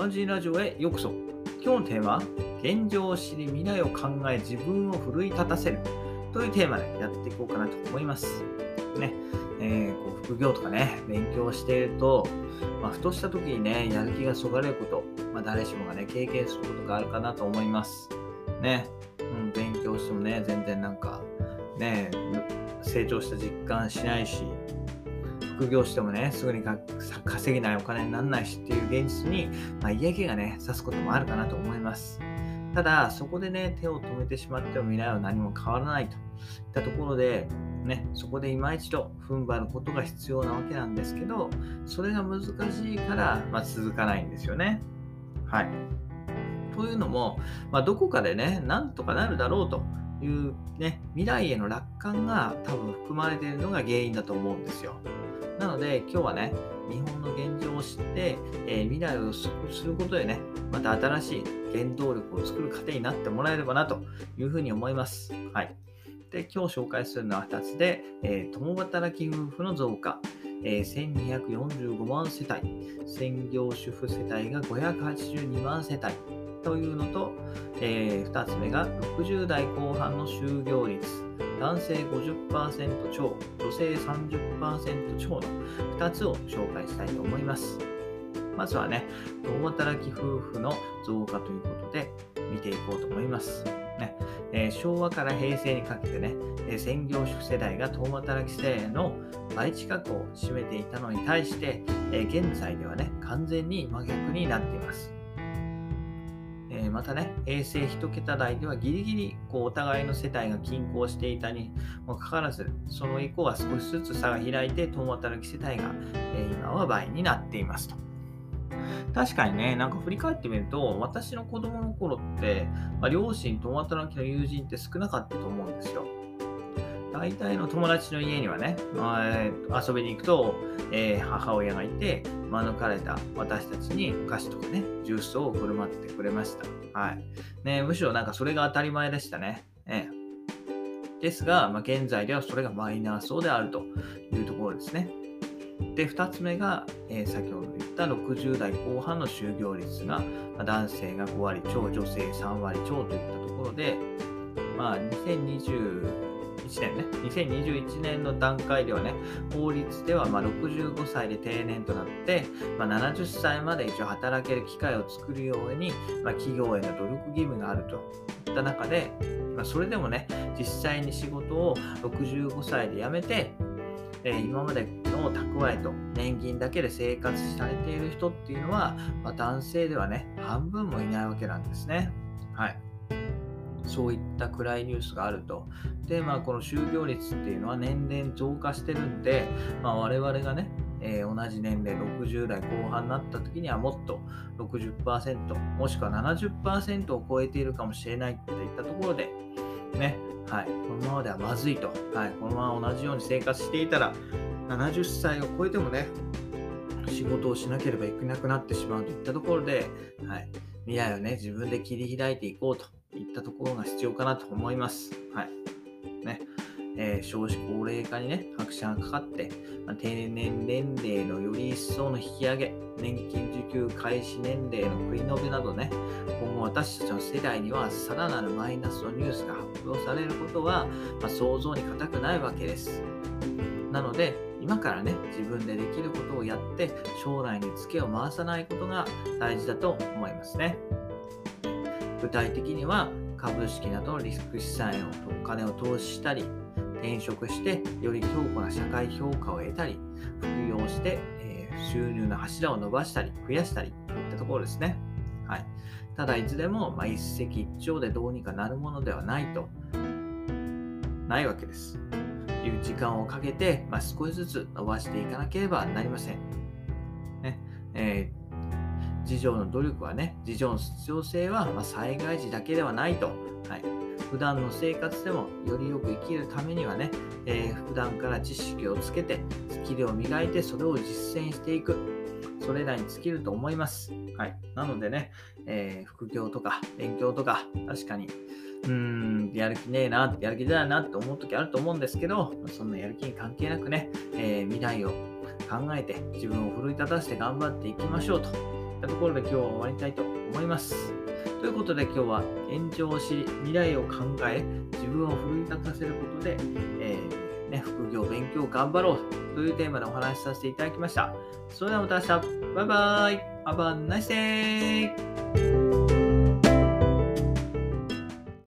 マンジーラジオへようこそ。今日のテーマは、現状を知り未来を考え自分を奮い立たせるというテーマでやっていこうかなと思います。ね、えー、こう副業とかね、勉強していると、まあ、ふとした時にね、やる気がそがれること、まあ、誰しもがね、経験することがあるかなと思います。ね、うん、勉強してもね、全然なんか、ね、成長した実感しないし、副業してもね、すぐに稼げないお金にならないしっていう現実に、まあ、嫌気がね、さすこともあるかなと思います。ただ、そこでね、手を止めてしまっても未来は何も変わらないといったところで、ね、そこで今一度踏ん張ることが必要なわけなんですけど、それが難しいから、まあ、続かないんですよね。はい。というのも、まあ、どこかでね、なんとかなるだろうというね、未来への楽観が多分含まれているのが原因だと思うんですよ。なので今日はね、日本の現状を知って、えー、未来をすることでね、また新しい原動力を作る糧になってもらえればなというふうに思います。はい。で、今日紹介するのは2つで、えー、共働き夫婦の増加、えー、1245万世帯、専業主婦世帯が582万世帯というのと、えー、2つ目が60代後半の就業率、男性50%超、女性30%超の2つを紹介したいと思います。まずはね、共働き夫婦の増加ということで見ていこうと思います。ねえー、昭和から平成にかけてね、えー、専業主婦世代が共働き世代の倍近くを占めていたのに対して、えー、現在ではね、完全に真逆になっています。またね、衛星1桁台ではギリギリこうお互いの世帯が均衡していたにもかかわらず、その以降は少しずつ差が開いて、共働き世帯が、え今は倍になっていますと。確かにね、なんか振り返ってみると、私の子供の頃って、まあ、両親、共働きの友人って少なかったと思うんですよ。大体の友達の家にはね、まあ、遊びに行くと、えー、母親がいて、免れた私たちにお菓子とかね、ジュースを振る舞ってくれました。はい。ね、むしろなんかそれが当たり前でしたね。えー、ですが、まあ、現在ではそれがマイナーそうであるというところですね。で、2つ目が、えー、先ほど言った60代後半の就業率が、まあ、男性が5割超、女性3割超といったところで、まあ、2020 2021年ね、2021年の段階ではね、法律ではま65歳で定年となって、まあ、70歳まで一応働ける機会を作るように、まあ、企業への努力義務があるといった中で、まあ、それでもね、実際に仕事を65歳で辞めて、え、今までの蓄えと年金だけで生活されている人っていうのは、まあ、男性ではね、半分もいないわけなんですね。はい。そういった暗いニュースがあると。で、まあ、この就業率っていうのは年々増加してるんで、まあ、我々がね、えー、同じ年齢60代後半になった時にはもっと60%もしくは70%を超えているかもしれないっていったところでね、はい、このままではまずいと、はい、このまま同じように生活していたら70歳を超えてもね仕事をしなければいけなくなってしまうといったところで、はい、未来をね自分で切り開いていこうといったところが必要かなと思います。はい。ね。えー、少子高齢化にね、拍車がかかって、まあ、定年年齢のより一層の引き上げ、年金受給開始年齢の繰り延べなどね、今後私たちの世代にはさらなるマイナスのニュースが発表されることは、まあ、想像に難くないわけです。なので、今からね、自分でできることをやって、将来にツケを回さないことが大事だと思いますね。具体的には株式などのリスク資産へお金を投資したり、転職してより強固な社会評価を得たり、副業して、え、収入の柱を伸ばしたり、増やしたりといったところですね。はい、ただ、いずれも、ま、一石一鳥でどうにかなるものではないと、ないわけです。いう時間をかけて、まあ、少しずつ伸ばしていかなければなりません。ねえー自助の努力はね、自助の必要性は、ま災害時だけではないと。はい。普段の生活でもよりよく生きるためにはね、えー、普段から知識をつけて、スキルを磨いて、それを実践していく。それらに尽きると思います。はい。なのでね、えー、副業とか勉強とか、確かに、うーん、やる気ねえな、やる気だなって思う時あると思うんですけど、そんなやる気に関係なくね、えー、未来を考えて自分を奮い立たせて頑張っていきましょうとったところで今日は終わりたいと思います。ということで今日は延長を知り、未来を考え、自分を奮い立たせることで、えーね、副業、勉強頑張ろうというテーマでお話しさせていただきました。それではまた明日。バイバイ。Have a nice day!